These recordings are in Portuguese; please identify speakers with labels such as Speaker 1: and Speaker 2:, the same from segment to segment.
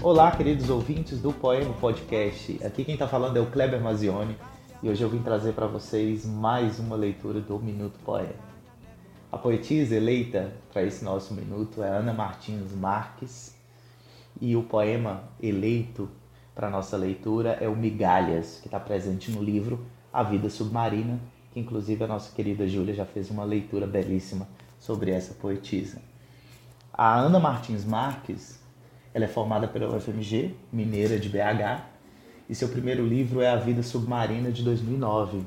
Speaker 1: Olá, queridos ouvintes do Poema Podcast. Aqui quem está falando é o Kleber Mazioni e hoje eu vim trazer para vocês mais uma leitura do Minuto Poema. A poetisa eleita para esse nosso minuto é Ana Martins Marques e o poema eleito para nossa leitura é o Migalhas, que está presente no livro A Vida Submarina, que inclusive a nossa querida Júlia já fez uma leitura belíssima sobre essa poetisa. A Ana Martins Marques, ela é formada pela UFMG, mineira de BH, e seu primeiro livro é A Vida Submarina de 2009.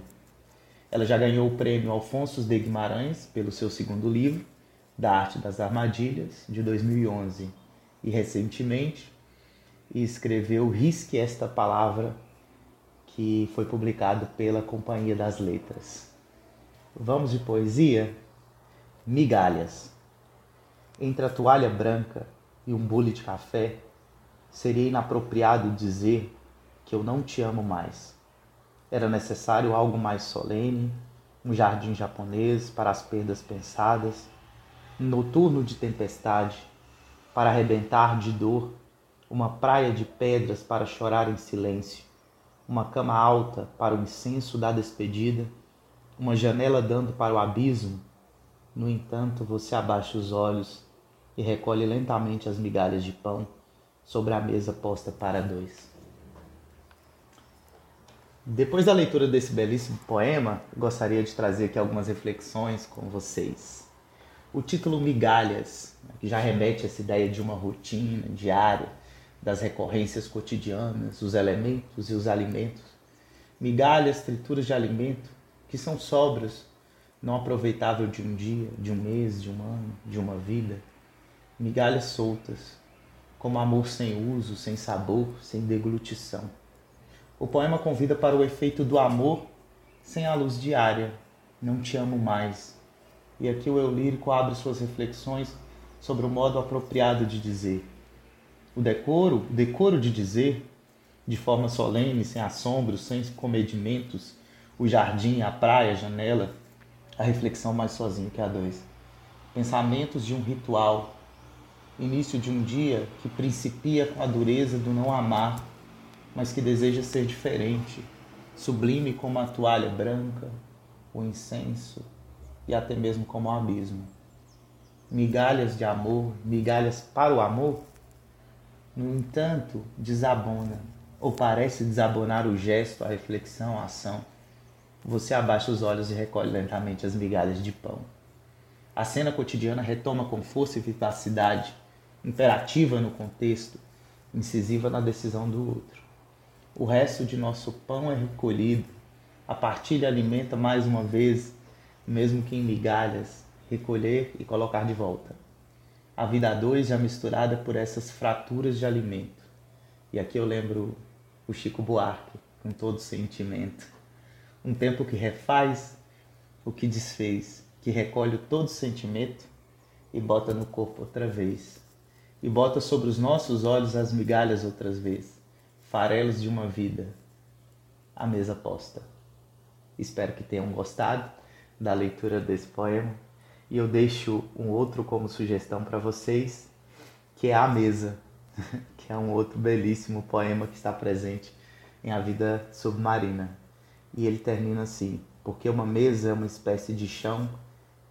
Speaker 1: Ela já ganhou o prêmio Alfonso de Guimarães pelo seu segundo livro, Da Arte das Armadilhas, de 2011. E recentemente escreveu Risque Esta Palavra, que foi publicado pela Companhia das Letras. Vamos de poesia? Migalhas. Entre a toalha branca e um bule de café, seria inapropriado dizer que eu não te amo mais. Era necessário algo mais solene, um jardim japonês para as perdas pensadas, um noturno de tempestade para arrebentar de dor, uma praia de pedras para chorar em silêncio, uma cama alta para o incenso da despedida, uma janela dando para o abismo no entanto, você abaixa os olhos e recolhe lentamente as migalhas de pão sobre a mesa posta para dois. Depois da leitura desse belíssimo poema, gostaria de trazer aqui algumas reflexões com vocês. O título Migalhas, né, que já remete a essa ideia de uma rotina diária, das recorrências cotidianas, os elementos e os alimentos. Migalhas, trituras de alimento, que são sóbrios não aproveitável de um dia, de um mês, de um ano, de uma vida, migalhas soltas, como amor sem uso, sem sabor, sem deglutição. O poema convida para o efeito do amor sem a luz diária, não te amo mais. E aqui o eu lírico abre suas reflexões sobre o modo apropriado de dizer. O decoro, o decoro de dizer, de forma solene, sem assombros, sem comedimentos, o jardim, a praia, a janela, a reflexão mais sozinho que a dois. Pensamentos de um ritual, início de um dia que principia com a dureza do não amar, mas que deseja ser diferente, sublime como a toalha branca, o incenso e até mesmo como o abismo. Migalhas de amor, migalhas para o amor, no entanto, desabona, ou parece desabonar o gesto, a reflexão, a ação você abaixa os olhos e recolhe lentamente as migalhas de pão. A cena cotidiana retoma com força e vivacidade, imperativa no contexto, incisiva na decisão do outro. O resto de nosso pão é recolhido, a partilha alimenta mais uma vez, mesmo que em migalhas, recolher e colocar de volta. A vida a dois já misturada por essas fraturas de alimento. E aqui eu lembro o Chico Buarque, com todo sentimento um tempo que refaz o que desfez, que recolhe todo sentimento e bota no corpo outra vez, e bota sobre os nossos olhos as migalhas outras vezes, farelos de uma vida, a mesa posta. Espero que tenham gostado da leitura desse poema e eu deixo um outro como sugestão para vocês, que é A Mesa, que é um outro belíssimo poema que está presente em A Vida Submarina. E ele termina assim: porque uma mesa é uma espécie de chão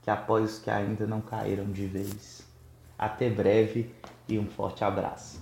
Speaker 1: que apoia os que ainda não caíram de vez. Até breve e um forte abraço.